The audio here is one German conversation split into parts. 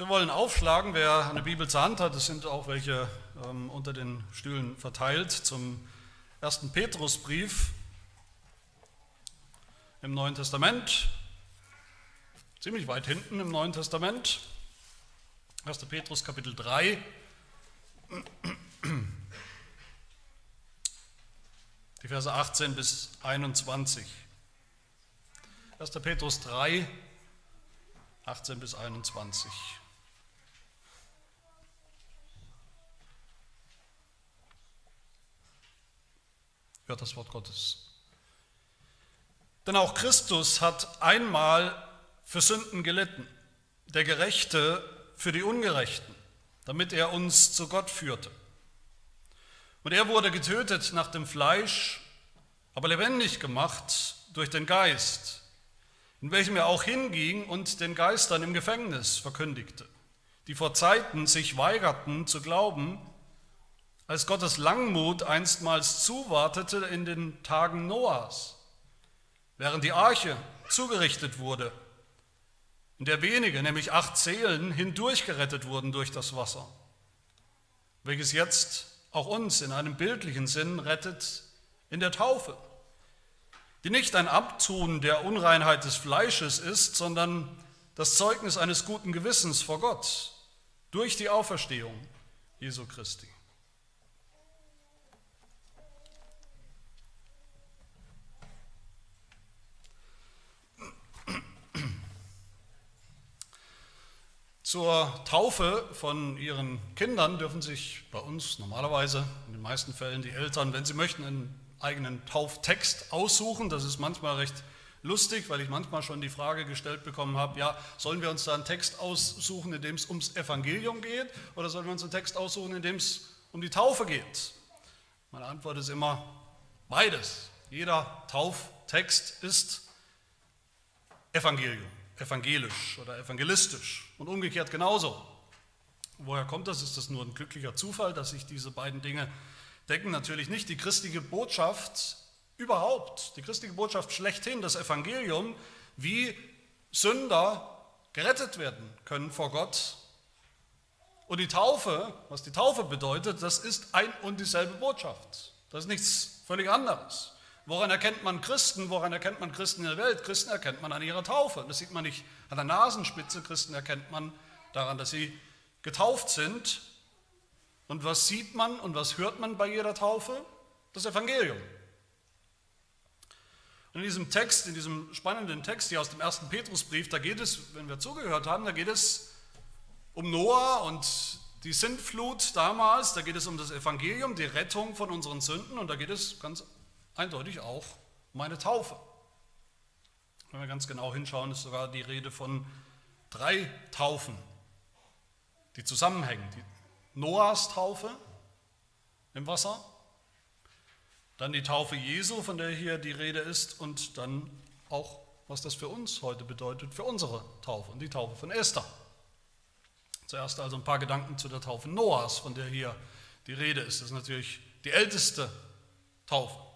Wir wollen aufschlagen, wer eine Bibel zur Hand hat, es sind auch welche ähm, unter den Stühlen verteilt, zum ersten Petrusbrief im Neuen Testament, ziemlich weit hinten im Neuen Testament, 1. Petrus Kapitel 3. Die Verse 18 bis 21. 1. Petrus 3, 18 bis 21. hört das Wort Gottes. Denn auch Christus hat einmal für Sünden gelitten, der Gerechte für die Ungerechten, damit er uns zu Gott führte. Und er wurde getötet nach dem Fleisch, aber lebendig gemacht durch den Geist, in welchem er auch hinging und den Geistern im Gefängnis verkündigte, die vor Zeiten sich weigerten zu glauben, als Gottes Langmut einstmals zuwartete in den Tagen Noahs, während die Arche zugerichtet wurde, in der wenige, nämlich acht Seelen, hindurchgerettet wurden durch das Wasser, welches jetzt auch uns in einem bildlichen Sinn rettet in der Taufe, die nicht ein Abtun der Unreinheit des Fleisches ist, sondern das Zeugnis eines guten Gewissens vor Gott durch die Auferstehung Jesu Christi. Zur Taufe von ihren Kindern dürfen sich bei uns normalerweise, in den meisten Fällen, die Eltern, wenn sie möchten, einen eigenen Tauftext aussuchen. Das ist manchmal recht lustig, weil ich manchmal schon die Frage gestellt bekommen habe, ja, sollen wir uns da einen Text aussuchen, in dem es ums Evangelium geht, oder sollen wir uns einen Text aussuchen, in dem es um die Taufe geht? Meine Antwort ist immer beides. Jeder Tauftext ist Evangelium evangelisch oder evangelistisch und umgekehrt genauso. Woher kommt das? Ist das nur ein glücklicher Zufall, dass sich diese beiden Dinge decken? Natürlich nicht. Die christliche Botschaft überhaupt, die christliche Botschaft schlechthin, das Evangelium, wie Sünder gerettet werden können vor Gott. Und die Taufe, was die Taufe bedeutet, das ist ein und dieselbe Botschaft. Das ist nichts völlig anderes. Woran erkennt man Christen? Woran erkennt man Christen in der Welt? Christen erkennt man an ihrer Taufe. Das sieht man nicht an der Nasenspitze. Christen erkennt man daran, dass sie getauft sind. Und was sieht man und was hört man bei jeder Taufe? Das Evangelium. Und in diesem Text, in diesem spannenden Text hier aus dem ersten Petrusbrief, da geht es, wenn wir zugehört haben, da geht es um Noah und die Sintflut damals, da geht es um das Evangelium, die Rettung von unseren Sünden und da geht es ganz eindeutig auch um eine Taufe. Wenn wir ganz genau hinschauen, ist sogar die Rede von drei Taufen, die zusammenhängen. Die Noahs Taufe im Wasser, dann die Taufe Jesu, von der hier die Rede ist, und dann auch, was das für uns heute bedeutet, für unsere Taufe und die Taufe von Esther. Zuerst also ein paar Gedanken zu der Taufe Noahs, von der hier die Rede ist. Das ist natürlich die älteste Taufe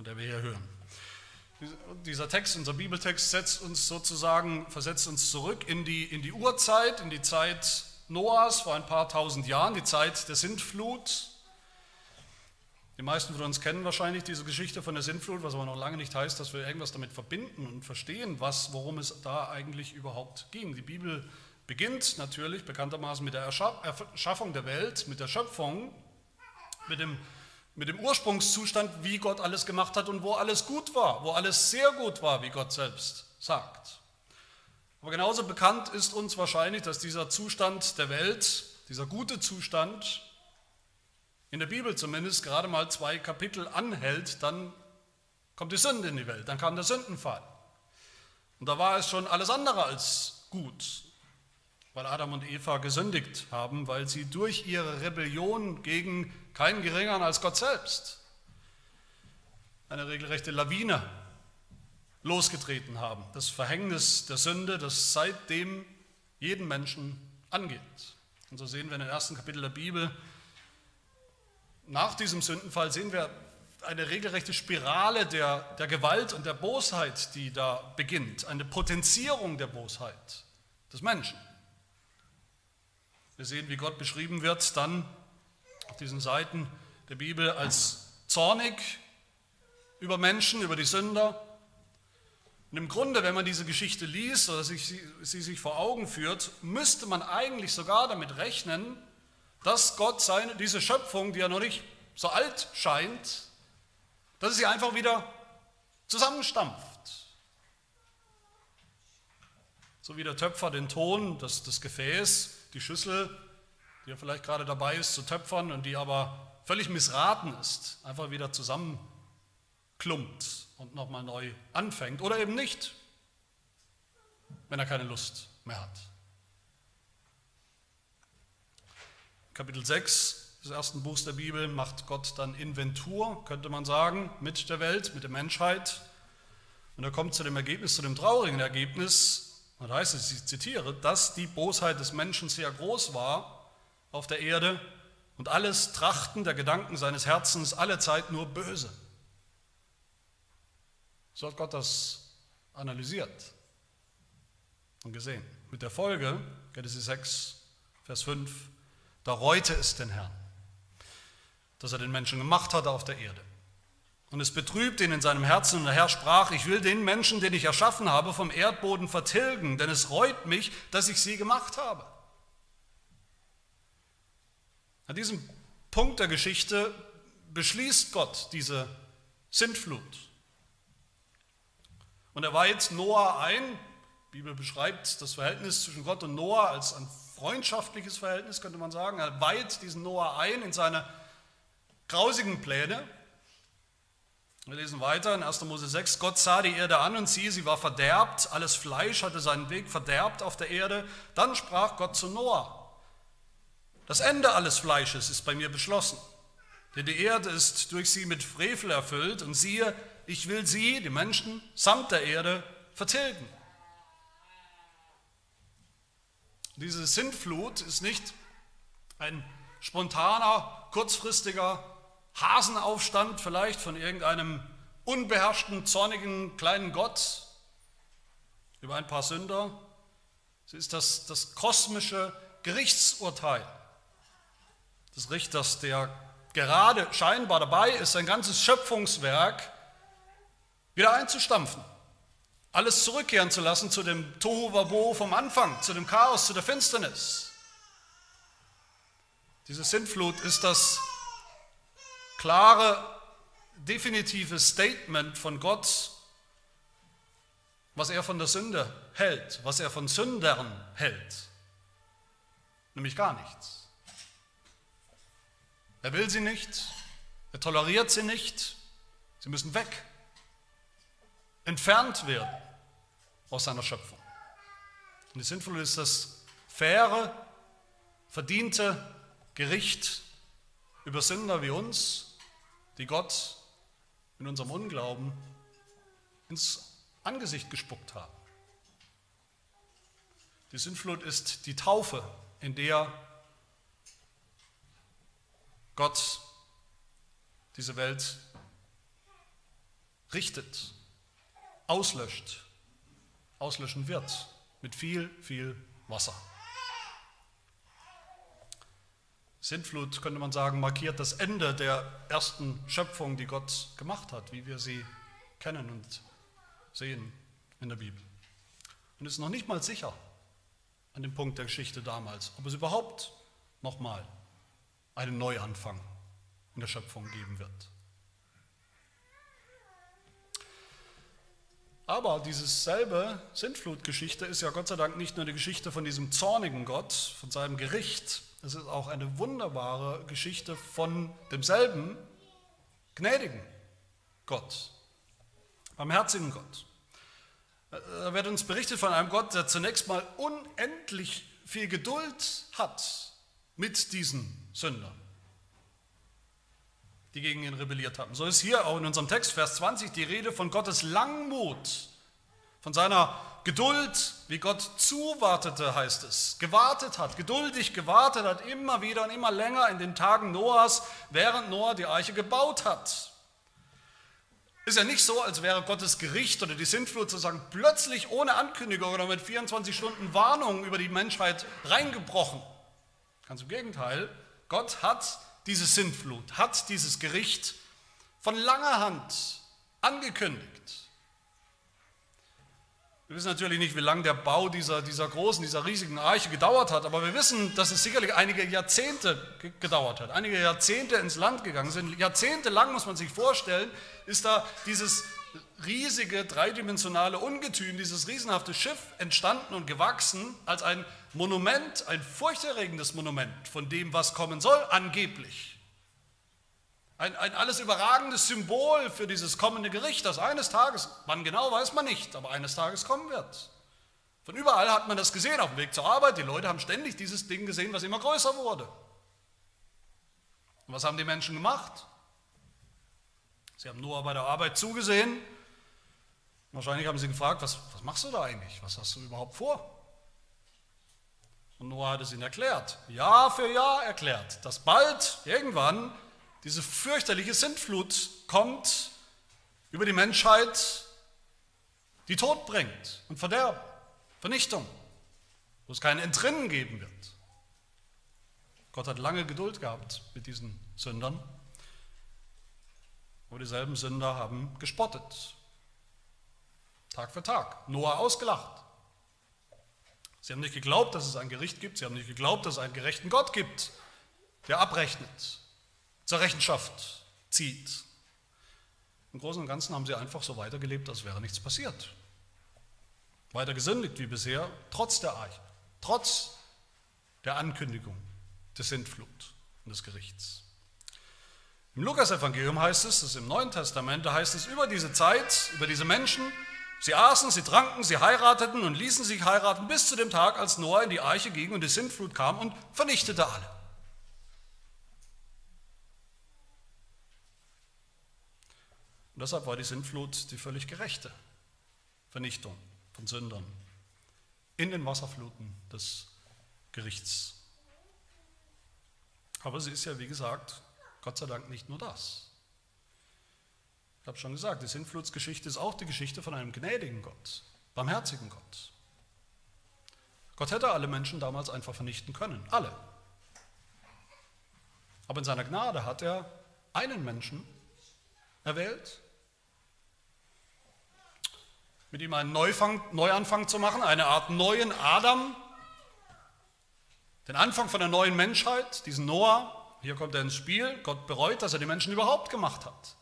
von der wir hier hören. Dieser Text, unser Bibeltext, setzt uns sozusagen, versetzt uns zurück in die, in die Urzeit, in die Zeit Noahs vor ein paar tausend Jahren, die Zeit der Sintflut. Die meisten von uns kennen wahrscheinlich diese Geschichte von der Sintflut, was aber noch lange nicht heißt, dass wir irgendwas damit verbinden und verstehen, was, worum es da eigentlich überhaupt ging. Die Bibel beginnt natürlich bekanntermaßen mit der Erschaffung der Welt, mit der Schöpfung, mit dem mit dem Ursprungszustand, wie Gott alles gemacht hat und wo alles gut war, wo alles sehr gut war, wie Gott selbst sagt. Aber genauso bekannt ist uns wahrscheinlich, dass dieser Zustand der Welt, dieser gute Zustand, in der Bibel zumindest gerade mal zwei Kapitel anhält, dann kommt die Sünde in die Welt, dann kam der Sündenfall. Und da war es schon alles andere als gut, weil Adam und Eva gesündigt haben, weil sie durch ihre Rebellion gegen keinen geringeren als Gott selbst, eine regelrechte Lawine losgetreten haben. Das Verhängnis der Sünde, das seitdem jeden Menschen angeht. Und so sehen wir in den ersten Kapitel der Bibel, nach diesem Sündenfall sehen wir eine regelrechte Spirale der, der Gewalt und der Bosheit, die da beginnt, eine Potenzierung der Bosheit des Menschen. Wir sehen, wie Gott beschrieben wird dann auf diesen Seiten der Bibel als zornig über Menschen, über die Sünder. Und im Grunde, wenn man diese Geschichte liest oder sich, sie, sie sich vor Augen führt, müsste man eigentlich sogar damit rechnen, dass Gott seine, diese Schöpfung, die ja noch nicht so alt scheint, dass sie einfach wieder zusammenstampft. So wie der Töpfer den Ton, das, das Gefäß, die Schüssel, die er vielleicht gerade dabei ist zu töpfern und die aber völlig missraten ist, einfach wieder zusammenklumpt und nochmal neu anfängt oder eben nicht, wenn er keine Lust mehr hat. Kapitel 6 des ersten Buchs der Bibel macht Gott dann Inventur, könnte man sagen, mit der Welt, mit der Menschheit. Und er kommt zu dem Ergebnis, zu dem traurigen Ergebnis, und da heißt es, ich zitiere, dass die Bosheit des Menschen sehr groß war auf der Erde und alles Trachten der Gedanken seines Herzens alle Zeit nur böse. So hat Gott das analysiert und gesehen. Mit der Folge, Genesis 6, Vers 5, da reute es den Herrn, dass er den Menschen gemacht hatte auf der Erde. Und es betrübt ihn in seinem Herzen und der Herr sprach, ich will den Menschen, den ich erschaffen habe, vom Erdboden vertilgen, denn es reut mich, dass ich sie gemacht habe. An diesem Punkt der Geschichte beschließt Gott diese Sintflut. Und er weiht Noah ein. Die Bibel beschreibt das Verhältnis zwischen Gott und Noah als ein freundschaftliches Verhältnis, könnte man sagen. Er weiht diesen Noah ein in seine grausigen Pläne. Wir lesen weiter in 1. Mose 6. Gott sah die Erde an und siehe, sie war verderbt. Alles Fleisch hatte seinen Weg verderbt auf der Erde. Dann sprach Gott zu Noah. Das Ende alles Fleisches ist bei mir beschlossen, denn die Erde ist durch sie mit Frevel erfüllt und siehe, ich will sie, die Menschen, samt der Erde vertilgen. Diese Sintflut ist nicht ein spontaner, kurzfristiger Hasenaufstand vielleicht von irgendeinem unbeherrschten, zornigen kleinen Gott über ein paar Sünder. Sie ist das, das kosmische Gerichtsurteil des Richters, der gerade scheinbar dabei ist, sein ganzes Schöpfungswerk wieder einzustampfen. Alles zurückkehren zu lassen zu dem Tohu Wabo vom Anfang, zu dem Chaos, zu der Finsternis. Diese Sintflut ist das klare, definitive Statement von Gott, was er von der Sünde hält, was er von Sündern hält. Nämlich gar nichts. Er will sie nicht, er toleriert sie nicht, sie müssen weg, entfernt werden aus seiner Schöpfung. Und die Sinnvolle ist das faire, verdiente Gericht über Sünder wie uns, die Gott in unserem Unglauben ins Angesicht gespuckt haben. Die Sündflut ist die Taufe, in der Gott diese Welt richtet, auslöscht, auslöschen wird mit viel, viel Wasser. Sintflut, könnte man sagen, markiert das Ende der ersten Schöpfung, die Gott gemacht hat, wie wir sie kennen und sehen in der Bibel. Und ist noch nicht mal sicher an dem Punkt der Geschichte damals, ob es überhaupt nochmal einen Neuanfang in der Schöpfung geben wird. Aber diese selbe Sintflutgeschichte ist ja Gott sei Dank nicht nur die Geschichte von diesem zornigen Gott, von seinem Gericht, es ist auch eine wunderbare Geschichte von demselben gnädigen Gott, barmherzigen Gott. Da wird uns berichtet von einem Gott, der zunächst mal unendlich viel Geduld hat mit diesen Sündern, die gegen ihn rebelliert haben. So ist hier auch in unserem Text, Vers 20, die Rede von Gottes Langmut, von seiner Geduld, wie Gott zuwartete, heißt es, gewartet hat, geduldig gewartet hat, immer wieder und immer länger in den Tagen Noahs, während Noah die Arche gebaut hat. Ist ja nicht so, als wäre Gottes Gericht oder die Sintflut sozusagen plötzlich ohne Ankündigung oder mit 24 Stunden Warnung über die Menschheit reingebrochen Ganz im Gegenteil, Gott hat diese Sintflut, hat dieses Gericht von langer Hand angekündigt. Wir wissen natürlich nicht, wie lange der Bau dieser, dieser großen, dieser riesigen Arche gedauert hat, aber wir wissen, dass es sicherlich einige Jahrzehnte gedauert hat, einige Jahrzehnte ins Land gegangen sind. Jahrzehntelang, muss man sich vorstellen, ist da dieses riesige, dreidimensionale Ungetüm, dieses riesenhafte Schiff entstanden und gewachsen als ein Monument, ein furchterregendes Monument von dem, was kommen soll, angeblich. Ein, ein alles überragendes Symbol für dieses kommende Gericht, das eines Tages, wann genau weiß man nicht, aber eines Tages kommen wird. Von überall hat man das gesehen, auf dem Weg zur Arbeit. Die Leute haben ständig dieses Ding gesehen, was immer größer wurde. Und was haben die Menschen gemacht? Sie haben Noah bei der Arbeit zugesehen. Wahrscheinlich haben sie gefragt, was, was machst du da eigentlich? Was hast du überhaupt vor? Und Noah hat es ihnen erklärt, Jahr für Jahr erklärt, dass bald, irgendwann, diese fürchterliche Sintflut kommt über die Menschheit, die Tod bringt und Verderben, Vernichtung, wo es kein Entrinnen geben wird. Gott hat lange Geduld gehabt mit diesen Sündern, aber dieselben Sünder haben gespottet, Tag für Tag, Noah ausgelacht. Sie haben nicht geglaubt, dass es ein Gericht gibt, sie haben nicht geglaubt, dass es einen gerechten Gott gibt, der abrechnet, zur Rechenschaft zieht. Im Großen und Ganzen haben sie einfach so weitergelebt, als wäre nichts passiert. Weiter gesündigt wie bisher, trotz der Arche, trotz der Ankündigung des Sintflut und des Gerichts. Im Lukas-Evangelium heißt es, das im Neuen Testament, da heißt es über diese Zeit, über diese Menschen, sie aßen, sie tranken, sie heirateten und ließen sich heiraten bis zu dem Tag, als Noah in die Arche ging und die Sintflut kam und vernichtete alle. Und deshalb war die Sintflut die völlig gerechte Vernichtung von Sündern in den Wasserfluten des Gerichts. Aber sie ist ja, wie gesagt, Gott sei Dank nicht nur das. Ich habe schon gesagt, die Sintflutsgeschichte ist auch die Geschichte von einem gnädigen Gott, barmherzigen Gott. Gott hätte alle Menschen damals einfach vernichten können, alle. Aber in seiner Gnade hat er einen Menschen erwählt, mit ihm einen Neufang, Neuanfang zu machen, eine Art neuen Adam, den Anfang von der neuen Menschheit, diesen Noah. Hier kommt er ins Spiel. Gott bereut, dass er die Menschen überhaupt gemacht hat,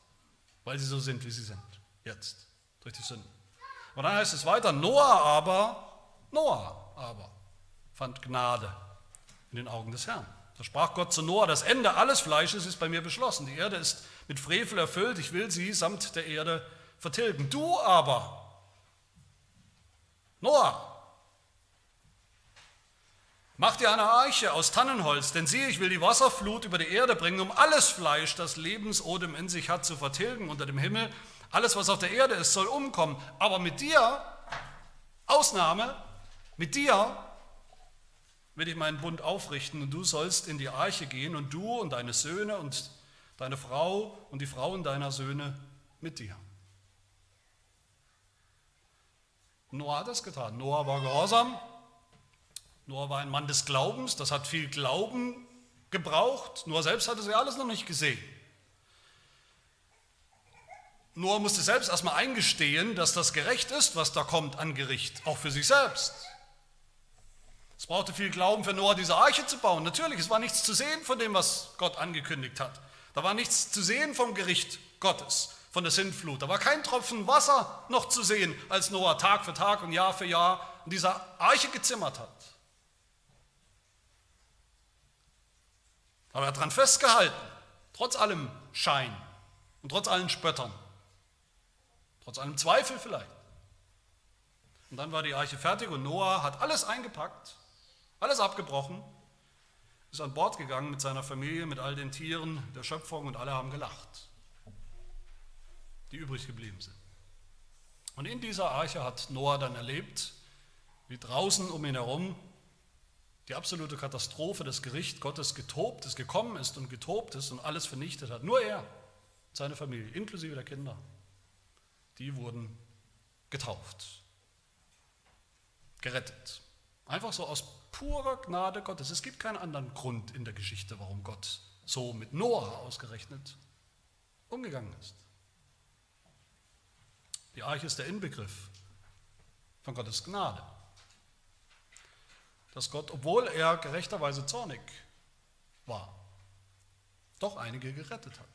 weil sie so sind, wie sie sind, jetzt, durch die Sünden. Und dann heißt es weiter, Noah aber, Noah aber, fand Gnade in den Augen des Herrn. Da sprach Gott zu Noah, das Ende alles Fleisches ist bei mir beschlossen. Die Erde ist mit Frevel erfüllt, ich will sie samt der Erde vertilgen. Du aber, Noah, mach dir eine Arche aus Tannenholz, denn siehe, ich will die Wasserflut über die Erde bringen, um alles Fleisch, das Lebensodem in sich hat, zu vertilgen unter dem Himmel. Alles, was auf der Erde ist, soll umkommen. Aber mit dir, Ausnahme, mit dir will ich meinen Bund aufrichten und du sollst in die Arche gehen und du und deine Söhne und deine Frau und die Frauen deiner Söhne mit dir. Noah hat das getan. Noah war gehorsam. Noah war ein Mann des Glaubens. Das hat viel Glauben gebraucht. Noah selbst hatte sie alles noch nicht gesehen. Noah musste selbst erstmal eingestehen, dass das gerecht ist, was da kommt an Gericht, auch für sich selbst. Es brauchte viel Glauben für Noah, diese Arche zu bauen. Natürlich, es war nichts zu sehen von dem, was Gott angekündigt hat. Da war nichts zu sehen vom Gericht Gottes von der Sintflut. Da war kein Tropfen Wasser noch zu sehen, als Noah Tag für Tag und Jahr für Jahr in dieser Arche gezimmert hat. Aber er hat daran festgehalten, trotz allem Schein und trotz allen Spöttern, trotz allem Zweifel vielleicht. Und dann war die Arche fertig und Noah hat alles eingepackt, alles abgebrochen, ist an Bord gegangen mit seiner Familie, mit all den Tieren der Schöpfung und alle haben gelacht die übrig geblieben sind. Und in dieser Arche hat Noah dann erlebt, wie draußen um ihn herum die absolute Katastrophe, das Gericht Gottes getobt ist, gekommen ist und getobt ist und alles vernichtet hat. Nur er, seine Familie, inklusive der Kinder, die wurden getauft, gerettet. Einfach so aus purer Gnade Gottes. Es gibt keinen anderen Grund in der Geschichte, warum Gott so mit Noah ausgerechnet umgegangen ist. Die Arche ist der Inbegriff von Gottes Gnade. Dass Gott, obwohl er gerechterweise zornig war, doch einige gerettet hat.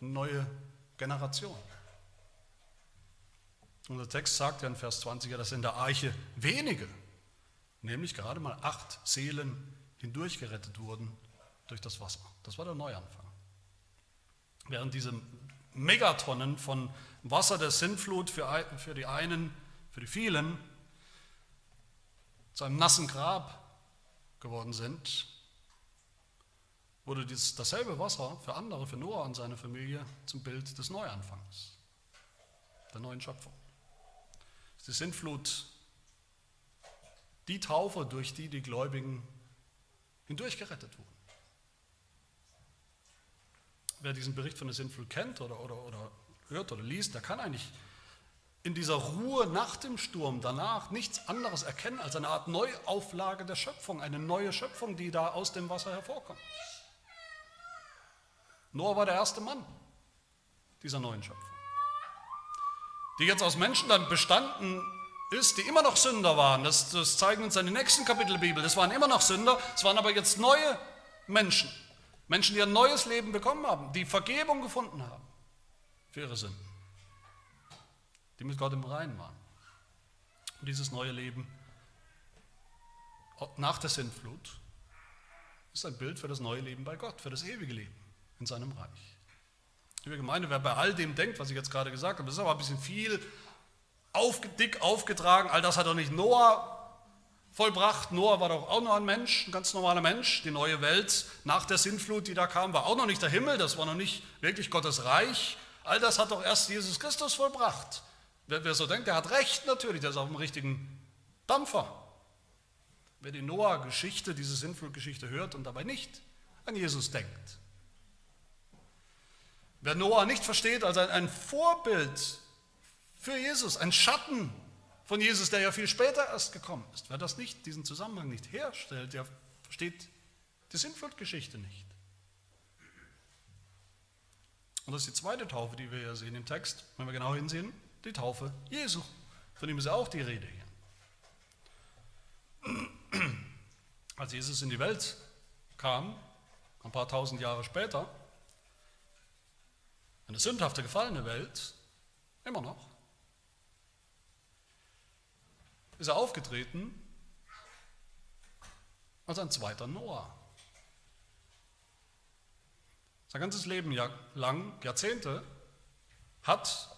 Eine neue Generation. Unser Text sagt ja in Vers 20, dass in der Arche wenige, nämlich gerade mal acht Seelen hindurchgerettet wurden durch das Wasser. Das war der Neuanfang. Während diese Megatonnen von Wasser der Sintflut für, für die einen, für die vielen zu einem nassen Grab geworden sind, wurde dies, dasselbe Wasser für andere, für Noah und seine Familie zum Bild des Neuanfangs, der neuen Schöpfung. Die Sintflut, die Taufe, durch die die Gläubigen hindurchgerettet wurden. Wer diesen Bericht von der Sintflut kennt oder, oder, oder hört oder liest, der kann eigentlich in dieser Ruhe nach dem Sturm danach nichts anderes erkennen als eine Art Neuauflage der Schöpfung, eine neue Schöpfung, die da aus dem Wasser hervorkommt. Noah war der erste Mann dieser neuen Schöpfung, die jetzt aus Menschen dann bestanden ist, die immer noch Sünder waren. Das, das zeigen uns dann die nächsten Kapitel der Bibel. Das waren immer noch Sünder, es waren aber jetzt neue Menschen. Menschen, die ein neues Leben bekommen haben, die Vergebung gefunden haben für ihre Sünden die mit Gott im Reinen waren. Und dieses neue Leben nach der Sintflut ist ein Bild für das neue Leben bei Gott, für das ewige Leben in seinem Reich. Liebe Gemeinde, wer bei all dem denkt, was ich jetzt gerade gesagt habe, das ist aber ein bisschen viel auf, dick aufgetragen, all das hat doch nicht Noah vollbracht. Noah war doch auch nur ein Mensch, ein ganz normaler Mensch. Die neue Welt nach der Sintflut, die da kam, war auch noch nicht der Himmel, das war noch nicht wirklich Gottes Reich. All das hat doch erst Jesus Christus vollbracht. Wer, wer so denkt, der hat recht natürlich, der ist auf dem richtigen Dampfer. Wer die Noah-Geschichte, diese Sintflut-Geschichte hört und dabei nicht an Jesus denkt. Wer Noah nicht versteht als ein, ein Vorbild für Jesus, ein Schatten von Jesus, der ja viel später erst gekommen ist, wer das nicht, diesen Zusammenhang nicht herstellt, der versteht die Sintflut-Geschichte nicht. Und das ist die zweite Taufe, die wir hier sehen im Text, wenn wir genau hinsehen die Taufe Jesu. Von ihm ist auch die Rede hier. Als Jesus in die Welt kam, ein paar tausend Jahre später, eine sündhafte, gefallene Welt, immer noch, ist er aufgetreten als ein zweiter Noah. Sein ganzes Leben lang, Jahrzehnte, hat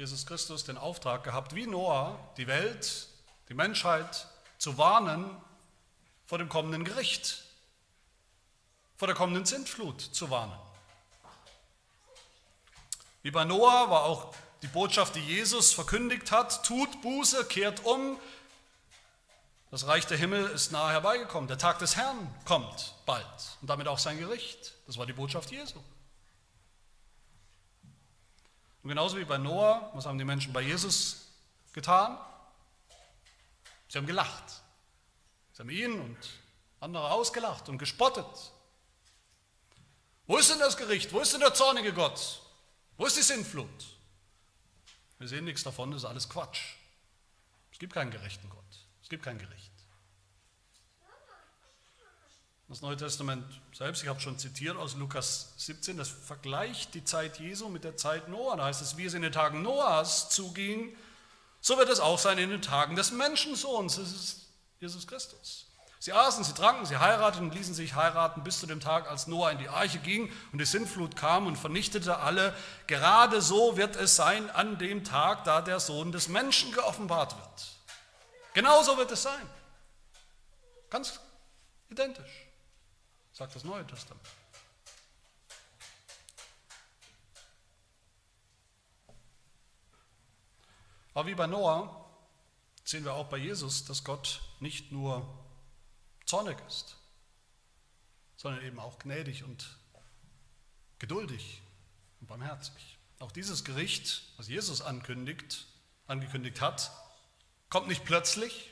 Jesus Christus den Auftrag gehabt, wie Noah, die Welt, die Menschheit zu warnen vor dem kommenden Gericht, vor der kommenden Sintflut zu warnen. Wie bei Noah war auch die Botschaft, die Jesus verkündigt hat, tut Buße, kehrt um. Das Reich der Himmel ist nahe herbeigekommen. Der Tag des Herrn kommt bald und damit auch sein Gericht. Das war die Botschaft Jesu. Und genauso wie bei Noah, was haben die Menschen bei Jesus getan? Sie haben gelacht. Sie haben ihn und andere ausgelacht und gespottet. Wo ist denn das Gericht? Wo ist denn der zornige Gott? Wo ist die Sintflut? Wir sehen nichts davon, das ist alles Quatsch. Es gibt keinen gerechten Gott. Es gibt kein Gericht. Das Neue Testament selbst, ich habe schon zitiert aus Lukas 17, das vergleicht die Zeit Jesu mit der Zeit Noah. Da heißt es, wie es in den Tagen Noahs zuging, so wird es auch sein in den Tagen des Menschensohns. Das ist Jesus Christus. Sie aßen, sie tranken, sie heirateten und ließen sich heiraten bis zu dem Tag, als Noah in die Arche ging und die Sintflut kam und vernichtete alle. Gerade so wird es sein an dem Tag, da der Sohn des Menschen geoffenbart wird. Genauso wird es sein. Ganz identisch sagt das Neue Testament. Aber wie bei Noah sehen wir auch bei Jesus, dass Gott nicht nur zornig ist, sondern eben auch gnädig und geduldig und barmherzig. Auch dieses Gericht, was Jesus ankündigt, angekündigt hat, kommt nicht plötzlich,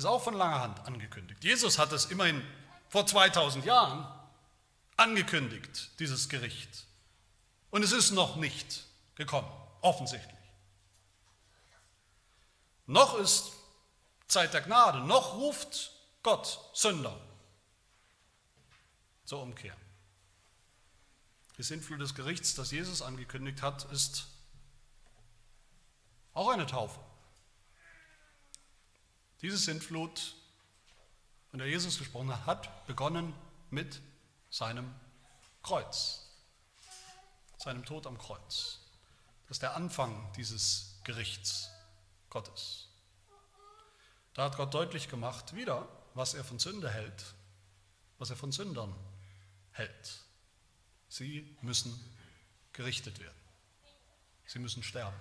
ist auch von langer Hand angekündigt. Jesus hat es immerhin vor 2000 Jahren angekündigt, dieses Gericht. Und es ist noch nicht gekommen, offensichtlich. Noch ist Zeit der Gnade, noch ruft Gott Sünder zur Umkehr. Die Sintflut des Gerichts, das Jesus angekündigt hat, ist auch eine Taufe. Diese Sintflut, von der Jesus gesprochen hat, hat begonnen mit seinem Kreuz, seinem Tod am Kreuz. Das ist der Anfang dieses Gerichts Gottes. Da hat Gott deutlich gemacht, wieder, was er von Sünde hält, was er von Sündern hält. Sie müssen gerichtet werden. Sie müssen sterben.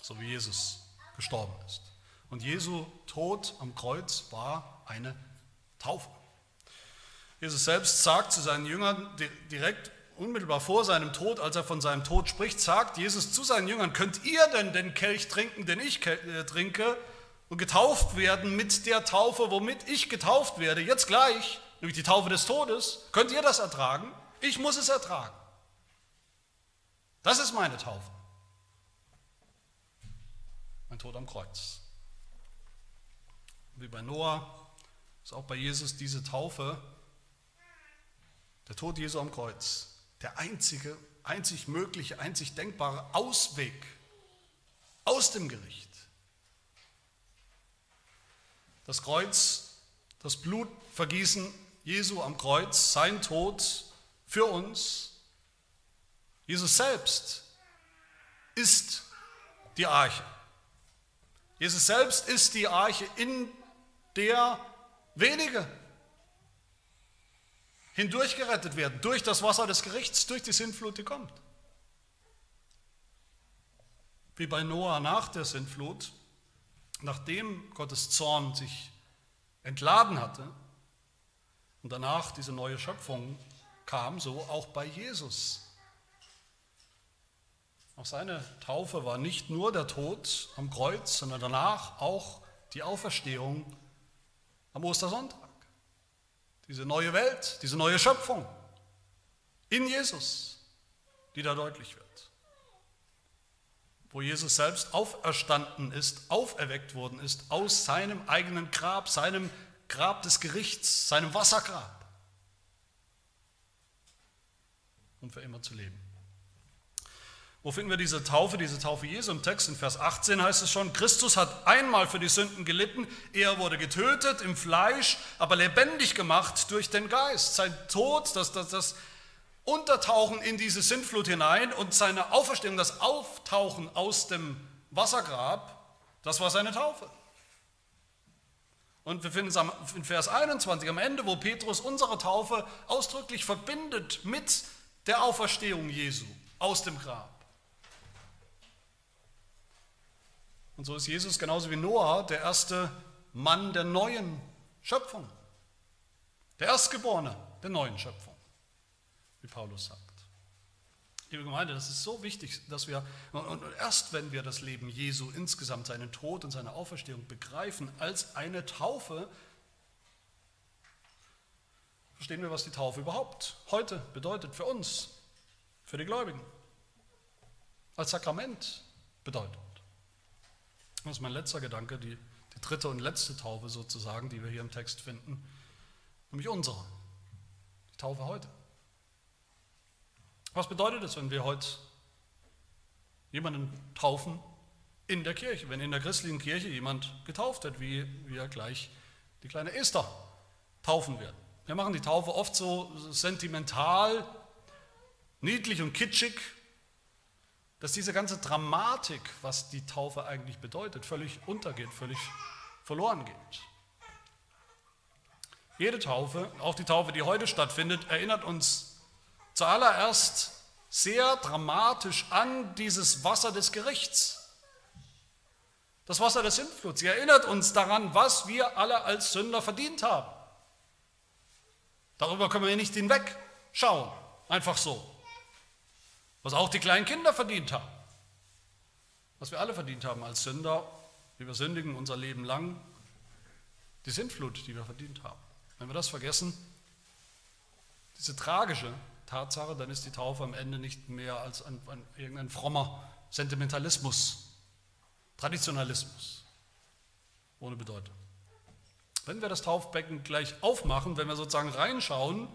So wie Jesus gestorben ist. Und Jesu Tod am Kreuz war eine Taufe. Jesus selbst sagt zu seinen Jüngern direkt unmittelbar vor seinem Tod, als er von seinem Tod spricht, sagt Jesus zu seinen Jüngern, könnt ihr denn den Kelch trinken, den ich äh, trinke, und getauft werden mit der Taufe, womit ich getauft werde, jetzt gleich? nämlich die Taufe des Todes, könnt ihr das ertragen? Ich muss es ertragen. Das ist meine Taufe. Mein Tod am Kreuz. Wie bei Noah ist auch bei Jesus diese Taufe, der Tod Jesu am Kreuz, der einzige, einzig mögliche, einzig denkbare Ausweg aus dem Gericht. Das Kreuz, das Blutvergießen Jesu am Kreuz, sein Tod für uns. Jesus selbst ist die Arche. Jesus selbst ist die Arche, in der wenige hindurchgerettet werden, durch das Wasser des Gerichts, durch die Sintflut, die kommt. Wie bei Noah nach der Sintflut, nachdem Gottes Zorn sich entladen hatte, und danach diese neue Schöpfung kam, so auch bei Jesus. Auch seine Taufe war nicht nur der Tod am Kreuz, sondern danach auch die Auferstehung am Ostersonntag. Diese neue Welt, diese neue Schöpfung in Jesus, die da deutlich wird. Wo Jesus selbst auferstanden ist, auferweckt worden ist aus seinem eigenen Grab, seinem Grab des Gerichts, seinem Wassergrab, um für immer zu leben. Wo finden wir diese Taufe, diese Taufe Jesu im Text? In Vers 18 heißt es schon, Christus hat einmal für die Sünden gelitten, er wurde getötet im Fleisch, aber lebendig gemacht durch den Geist. Sein Tod, das, das, das Untertauchen in diese Sintflut hinein und seine Auferstehung, das Auftauchen aus dem Wassergrab, das war seine Taufe. Und wir finden es in Vers 21 am Ende, wo Petrus unsere Taufe ausdrücklich verbindet mit der Auferstehung Jesu aus dem Grab. Und so ist Jesus genauso wie Noah der erste Mann der neuen Schöpfung, der Erstgeborene der neuen Schöpfung, wie Paulus sagt. Liebe Gemeinde, das ist so wichtig, dass wir, und erst wenn wir das Leben Jesu insgesamt, seinen Tod und seine Auferstehung begreifen als eine Taufe, verstehen wir, was die Taufe überhaupt heute bedeutet für uns, für die Gläubigen, als Sakrament bedeutet. Das ist mein letzter Gedanke, die, die dritte und letzte Taufe sozusagen, die wir hier im Text finden, nämlich unsere, die Taufe heute. Was bedeutet es, wenn wir heute jemanden taufen in der Kirche, wenn in der christlichen Kirche jemand getauft wird, wie wir gleich die kleine Esther taufen werden? Wir machen die Taufe oft so sentimental, niedlich und kitschig, dass diese ganze Dramatik, was die Taufe eigentlich bedeutet, völlig untergeht, völlig verloren geht. Jede Taufe, auch die Taufe, die heute stattfindet, erinnert uns Zuallererst sehr dramatisch an dieses Wasser des Gerichts. Das Wasser des Sintfluts. Sie erinnert uns daran, was wir alle als Sünder verdient haben. Darüber können wir nicht hinwegschauen, einfach so. Was auch die kleinen Kinder verdient haben. Was wir alle verdient haben als Sünder, wie wir sündigen unser Leben lang, die Sintflut, die wir verdient haben. Wenn wir das vergessen, diese tragische Tatsache, dann ist die Taufe am Ende nicht mehr als ein, ein, irgendein frommer Sentimentalismus, Traditionalismus ohne Bedeutung. Wenn wir das Taufbecken gleich aufmachen, wenn wir sozusagen reinschauen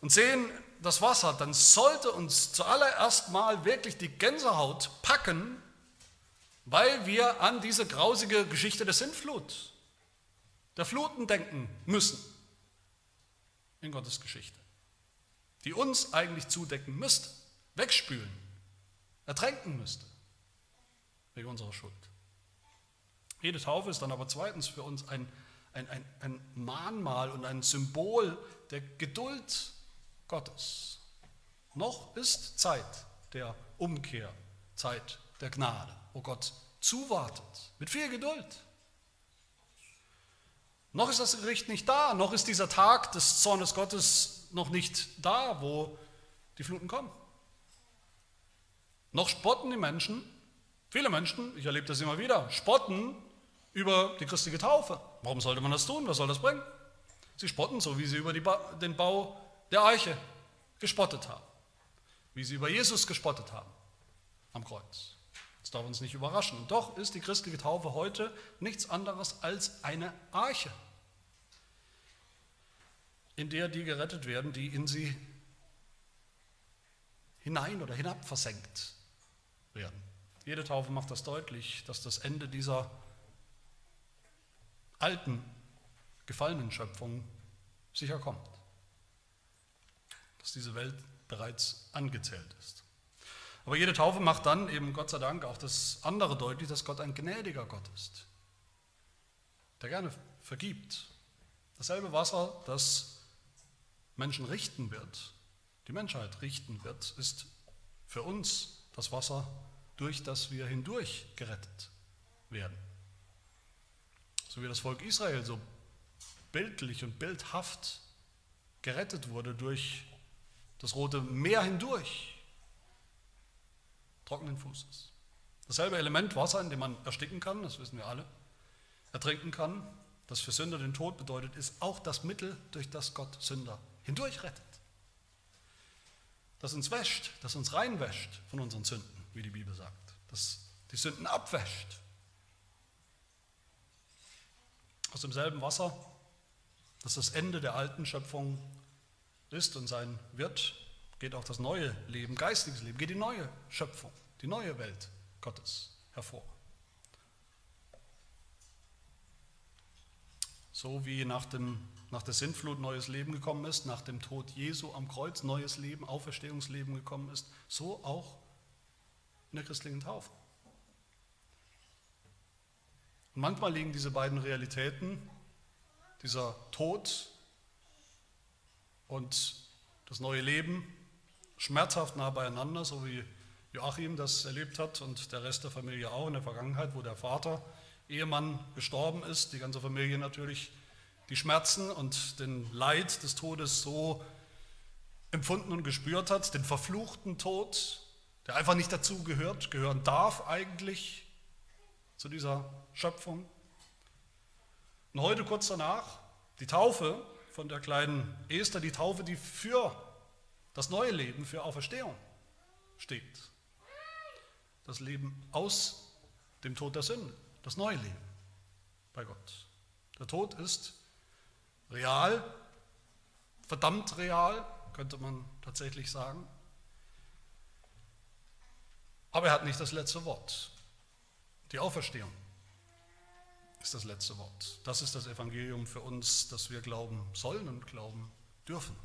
und sehen das Wasser, dann sollte uns zuallererst mal wirklich die Gänsehaut packen, weil wir an diese grausige Geschichte der Sintflut, der Fluten denken müssen in Gottes Geschichte, die uns eigentlich zudecken müsste, wegspülen, ertränken müsste wegen unserer Schuld. Jede Taufe ist dann aber zweitens für uns ein, ein, ein, ein Mahnmal und ein Symbol der Geduld Gottes. Noch ist Zeit der Umkehr, Zeit der Gnade, wo Gott zuwartet, mit viel Geduld. Noch ist das Gericht nicht da, noch ist dieser Tag des Zornes Gottes noch nicht da, wo die Fluten kommen. Noch spotten die Menschen, viele Menschen, ich erlebe das immer wieder, spotten über die christliche Taufe. Warum sollte man das tun? Was soll das bringen? Sie spotten so, wie sie über ba den Bau der Eiche gespottet haben, wie sie über Jesus gespottet haben am Kreuz. Das darf uns nicht überraschen. Und doch ist die christliche Taufe heute nichts anderes als eine Arche, in der die gerettet werden, die in sie hinein oder hinab versenkt werden. Jede Taufe macht das deutlich, dass das Ende dieser alten, gefallenen Schöpfung sicher kommt. Dass diese Welt bereits angezählt ist. Aber jede Taufe macht dann eben Gott sei Dank auch das andere deutlich, dass Gott ein gnädiger Gott ist, der gerne vergibt. Dasselbe Wasser, das Menschen richten wird, die Menschheit richten wird, ist für uns das Wasser, durch das wir hindurch gerettet werden so wie das Volk Israel so bildlich und bildhaft gerettet wurde durch das Rote Meer hindurch, trockenen Fußes. Dasselbe Element Wasser, in dem man ersticken kann, das wissen wir alle, ertrinken kann, das für Sünder den Tod bedeutet, ist auch das Mittel, durch das Gott Sünder hindurch rettet. Das uns wäscht, das uns reinwäscht von unseren Sünden, wie die Bibel sagt. Das die Sünden abwäscht aus demselben Wasser, das das Ende der alten Schöpfung ist und sein wird, geht auch das neue Leben, geistiges Leben, geht die neue Schöpfung, die neue Welt Gottes hervor. So wie nach, dem, nach der Sintflut neues Leben gekommen ist, nach dem Tod Jesu am Kreuz neues Leben, Auferstehungsleben gekommen ist, so auch in der christlichen Taufe. Und manchmal liegen diese beiden Realitäten, dieser Tod und das neue Leben, schmerzhaft nah beieinander, so wie Joachim das erlebt hat und der Rest der Familie auch in der Vergangenheit, wo der Vater, Ehemann gestorben ist, die ganze Familie natürlich die Schmerzen und den Leid des Todes so empfunden und gespürt hat, den verfluchten Tod, der einfach nicht dazu gehört, gehören darf eigentlich zu dieser Schöpfung. Und heute kurz danach die Taufe von der kleinen Esther, die Taufe, die für das neue Leben, für Auferstehung steht. Das Leben aus dem Tod der Sünde, das neue Leben bei Gott. Der Tod ist real, verdammt real, könnte man tatsächlich sagen. Aber er hat nicht das letzte Wort. Die Auferstehung ist das letzte Wort. Das ist das Evangelium für uns, das wir glauben sollen und glauben dürfen.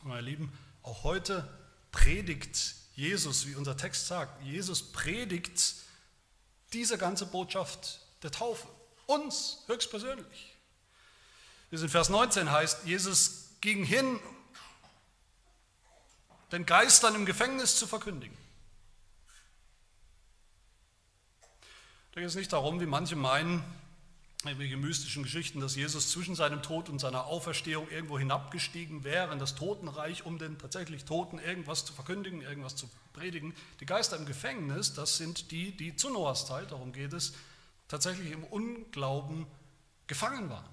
Und meine Lieben, auch heute predigt Jesus, wie unser Text sagt, Jesus predigt diese ganze Botschaft der Taufe. Uns höchstpersönlich. Wie es in Vers 19 heißt, Jesus ging hin, den Geistern im Gefängnis zu verkündigen. Da geht es nicht darum, wie manche meinen, irgendwelche mystischen Geschichten, dass Jesus zwischen seinem Tod und seiner Auferstehung irgendwo hinabgestiegen wäre in das Totenreich, um den tatsächlich Toten irgendwas zu verkündigen, irgendwas zu predigen. Die Geister im Gefängnis, das sind die, die zu Noahs Zeit, darum geht es, tatsächlich im Unglauben gefangen waren.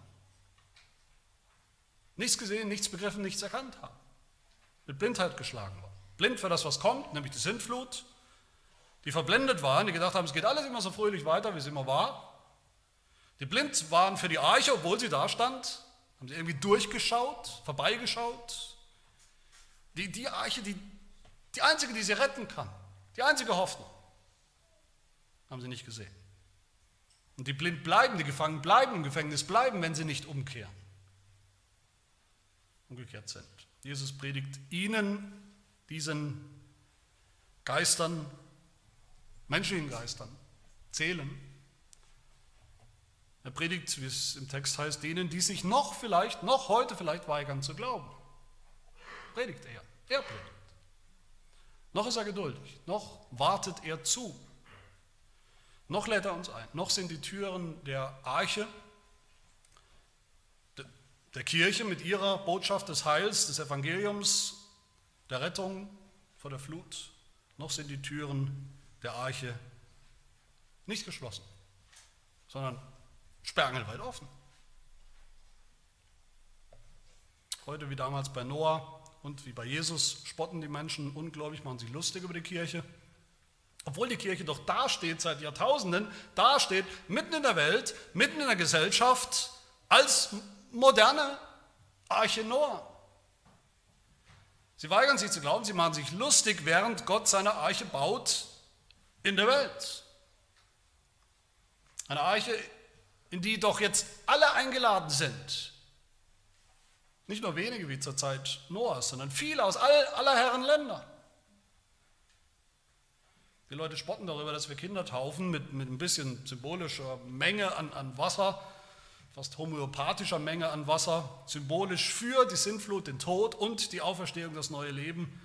Nichts gesehen, nichts begriffen, nichts erkannt haben. Mit Blindheit geschlagen waren. Blind für das, was kommt, nämlich die Sintflut. Die verblendet waren, die gedacht haben, es geht alles immer so fröhlich weiter, wie es immer war. Die blind waren für die Arche, obwohl sie da stand, haben sie irgendwie durchgeschaut, vorbeigeschaut. Die, die Arche, die, die einzige, die sie retten kann, die einzige Hoffnung, haben sie nicht gesehen. Und die blind bleiben, die gefangen bleiben, im Gefängnis bleiben, wenn sie nicht umkehren. Umgekehrt sind. Jesus predigt ihnen, diesen Geistern, menschlichen Geistern, Zählen, er predigt, wie es im Text heißt, denen, die sich noch vielleicht, noch heute vielleicht weigern zu glauben. Predigt er. Er predigt. Noch ist er geduldig. Noch wartet er zu. Noch lädt er uns ein. Noch sind die Türen der Arche, der Kirche mit ihrer Botschaft des Heils, des Evangeliums, der Rettung vor der Flut, noch sind die Türen der Arche nicht geschlossen, sondern sperrangelweit offen. Heute wie damals bei Noah und wie bei Jesus spotten die Menschen ungläubig, machen sich lustig über die Kirche. Obwohl die Kirche doch dasteht seit Jahrtausenden, dasteht mitten in der Welt, mitten in der Gesellschaft als moderne Arche Noah. Sie weigern sich zu glauben, sie machen sich lustig, während Gott seine Arche baut in der Welt. Eine Arche, in die doch jetzt alle eingeladen sind. Nicht nur wenige wie zur Zeit Noahs, sondern viele aus all, aller Herren Länder. Die Leute spotten darüber, dass wir Kinder taufen mit, mit ein bisschen symbolischer Menge an, an Wasser, fast homöopathischer Menge an Wasser, symbolisch für die Sintflut, den Tod und die Auferstehung, das neue Leben.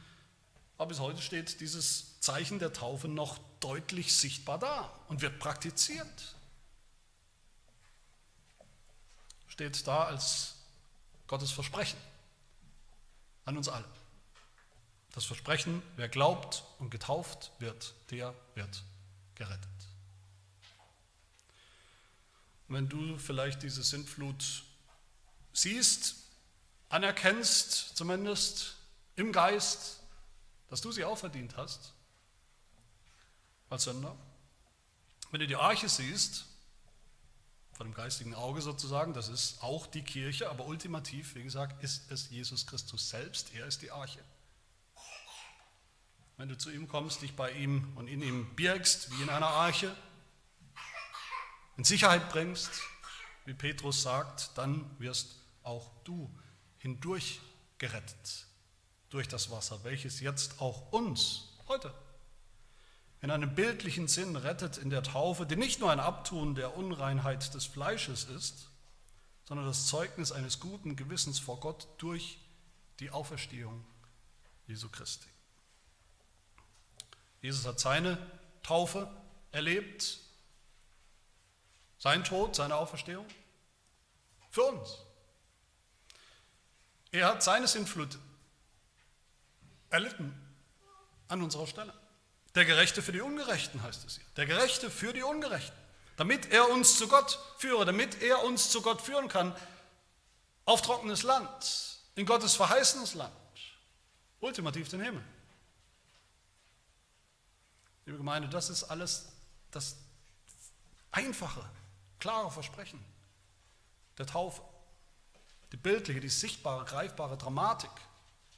Aber bis heute steht dieses Zeichen der Taufe noch deutlich sichtbar da und wird praktiziert. steht da als Gottes Versprechen an uns alle. Das Versprechen, wer glaubt und getauft wird, der wird gerettet. Und wenn du vielleicht diese Sintflut siehst, anerkennst zumindest im Geist, dass du sie auch verdient hast, als Sünder, wenn du die Arche siehst, von dem geistigen Auge sozusagen, das ist auch die Kirche, aber ultimativ, wie gesagt, ist es Jesus Christus selbst, er ist die Arche. Wenn du zu ihm kommst, dich bei ihm und in ihm birgst, wie in einer Arche, in Sicherheit bringst, wie Petrus sagt, dann wirst auch du hindurch gerettet durch das Wasser, welches jetzt auch uns heute in einem bildlichen Sinn rettet in der Taufe, die nicht nur ein Abtun der Unreinheit des Fleisches ist, sondern das Zeugnis eines guten Gewissens vor Gott durch die Auferstehung Jesu Christi. Jesus hat seine Taufe erlebt, sein Tod, seine Auferstehung für uns. Er hat seine Sintflut erlitten an unserer Stelle. Der Gerechte für die Ungerechten heißt es hier. Der Gerechte für die Ungerechten. Damit er uns zu Gott führe, damit er uns zu Gott führen kann, auf trockenes Land, in Gottes verheißenes Land, ultimativ den Himmel. Liebe Gemeinde, das ist alles das einfache, klare Versprechen der Taufe. Die bildliche, die sichtbare, greifbare Dramatik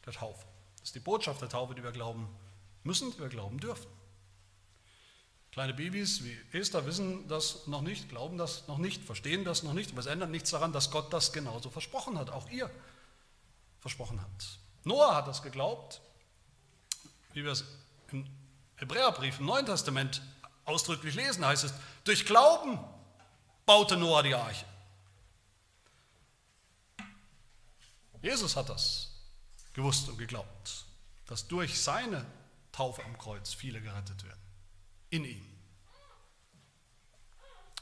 der Taufe. Das ist die Botschaft der Taufe, die wir glauben müssen, wir glauben dürfen. Kleine Babys wie Esther wissen das noch nicht, glauben das noch nicht, verstehen das noch nicht, aber es ändert nichts daran, dass Gott das genauso versprochen hat, auch ihr versprochen hat. Noah hat das geglaubt, wie wir es im Hebräerbrief im Neuen Testament ausdrücklich lesen, heißt es, durch Glauben baute Noah die Arche. Jesus hat das gewusst und geglaubt, dass durch seine Taufe am Kreuz viele gerettet werden. In ihm.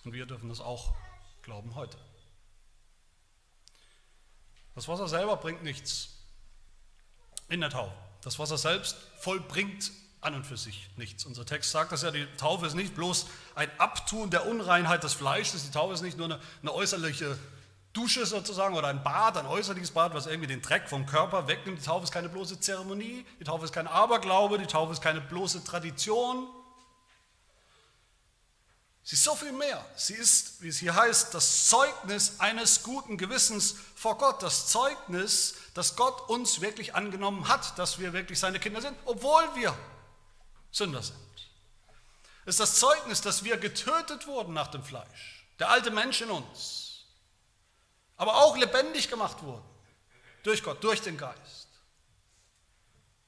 Und wir dürfen das auch glauben heute. Das Wasser selber bringt nichts in der Taufe. Das Wasser selbst vollbringt an und für sich nichts. Unser Text sagt dass ja, die Taufe ist nicht bloß ein Abtun der Unreinheit des Fleisches, die Taufe ist nicht nur eine, eine äußerliche Dusche sozusagen oder ein Bad, ein äußerliches Bad, was irgendwie den Dreck vom Körper wegnimmt. Die Taufe ist keine bloße Zeremonie, die Taufe ist kein Aberglaube, die Taufe ist keine bloße Tradition. Sie ist so viel mehr. Sie ist, wie es hier heißt, das Zeugnis eines guten Gewissens vor Gott. Das Zeugnis, dass Gott uns wirklich angenommen hat, dass wir wirklich seine Kinder sind, obwohl wir Sünder sind. Es ist das Zeugnis, dass wir getötet wurden nach dem Fleisch. Der alte Mensch in uns. Aber auch lebendig gemacht wurden. Durch Gott, durch den Geist.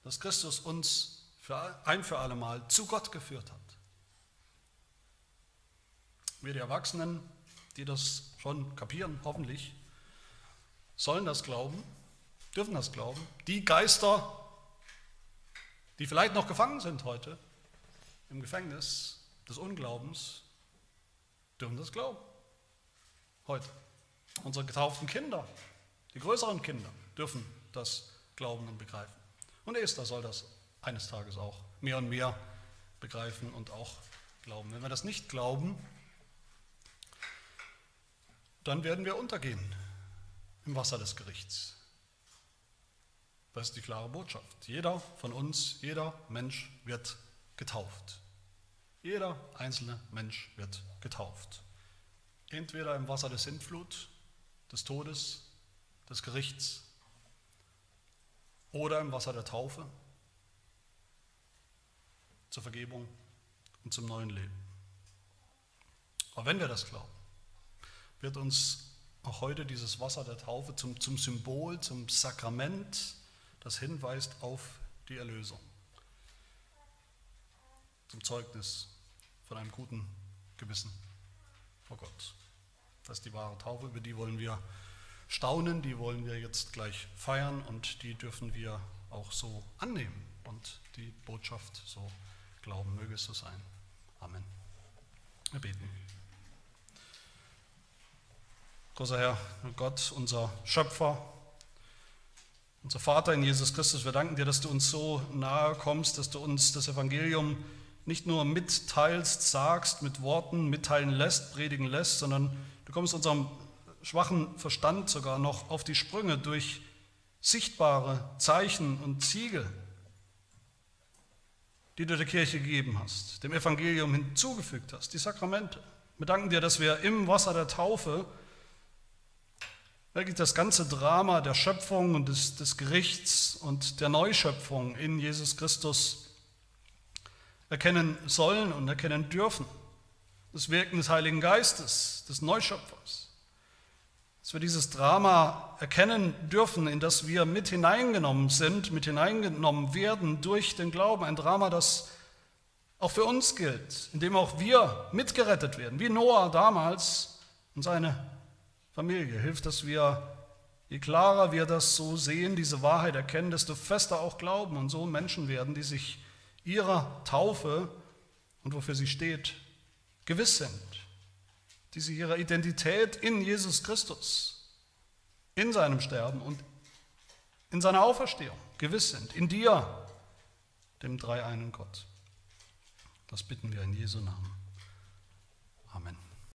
Dass Christus uns für ein für alle Mal zu Gott geführt hat. Wir, die Erwachsenen, die das schon kapieren, hoffentlich, sollen das glauben, dürfen das glauben. Die Geister, die vielleicht noch gefangen sind heute im Gefängnis des Unglaubens, dürfen das glauben. Heute. Unsere getauften Kinder, die größeren Kinder, dürfen das glauben und begreifen. Und Esther soll das eines Tages auch mehr und mehr begreifen und auch glauben. Wenn wir das nicht glauben, dann werden wir untergehen im Wasser des Gerichts. Das ist die klare Botschaft. Jeder von uns, jeder Mensch wird getauft. Jeder einzelne Mensch wird getauft. Entweder im Wasser der Sintflut, des Todes, des Gerichts oder im Wasser der Taufe zur Vergebung und zum neuen Leben. Aber wenn wir das glauben, wird uns auch heute dieses Wasser der Taufe zum, zum Symbol, zum Sakrament, das hinweist auf die Erlösung. Zum Zeugnis von einem guten Gewissen vor Gott. Das ist die wahre Taufe, über die wollen wir staunen, die wollen wir jetzt gleich feiern und die dürfen wir auch so annehmen und die Botschaft so glauben. Möge es so sein. Amen. Wir beten. Großer Herr, Gott, unser Schöpfer, unser Vater in Jesus Christus, wir danken dir, dass du uns so nahe kommst, dass du uns das Evangelium nicht nur mitteilst, sagst, mit Worten mitteilen lässt, predigen lässt, sondern du kommst unserem schwachen Verstand sogar noch auf die Sprünge durch sichtbare Zeichen und Ziegel, die du der Kirche gegeben hast, dem Evangelium hinzugefügt hast, die Sakramente. Wir danken dir, dass wir im Wasser der Taufe wirklich das ganze Drama der Schöpfung und des, des Gerichts und der Neuschöpfung in Jesus Christus erkennen sollen und erkennen dürfen. Das Wirken des Heiligen Geistes, des Neuschöpfers. Dass wir dieses Drama erkennen dürfen, in das wir mit hineingenommen sind, mit hineingenommen werden durch den Glauben. Ein Drama, das auch für uns gilt, in dem auch wir mitgerettet werden, wie Noah damals und seine Familie. Hilft, dass wir, je klarer wir das so sehen, diese Wahrheit erkennen, desto fester auch glauben und so Menschen werden, die sich ihrer Taufe und wofür sie steht, gewiss sind. Die sich ihrer Identität in Jesus Christus, in seinem Sterben und in seiner Auferstehung gewiss sind. In dir, dem dreieinen Gott. Das bitten wir in Jesu Namen. Amen.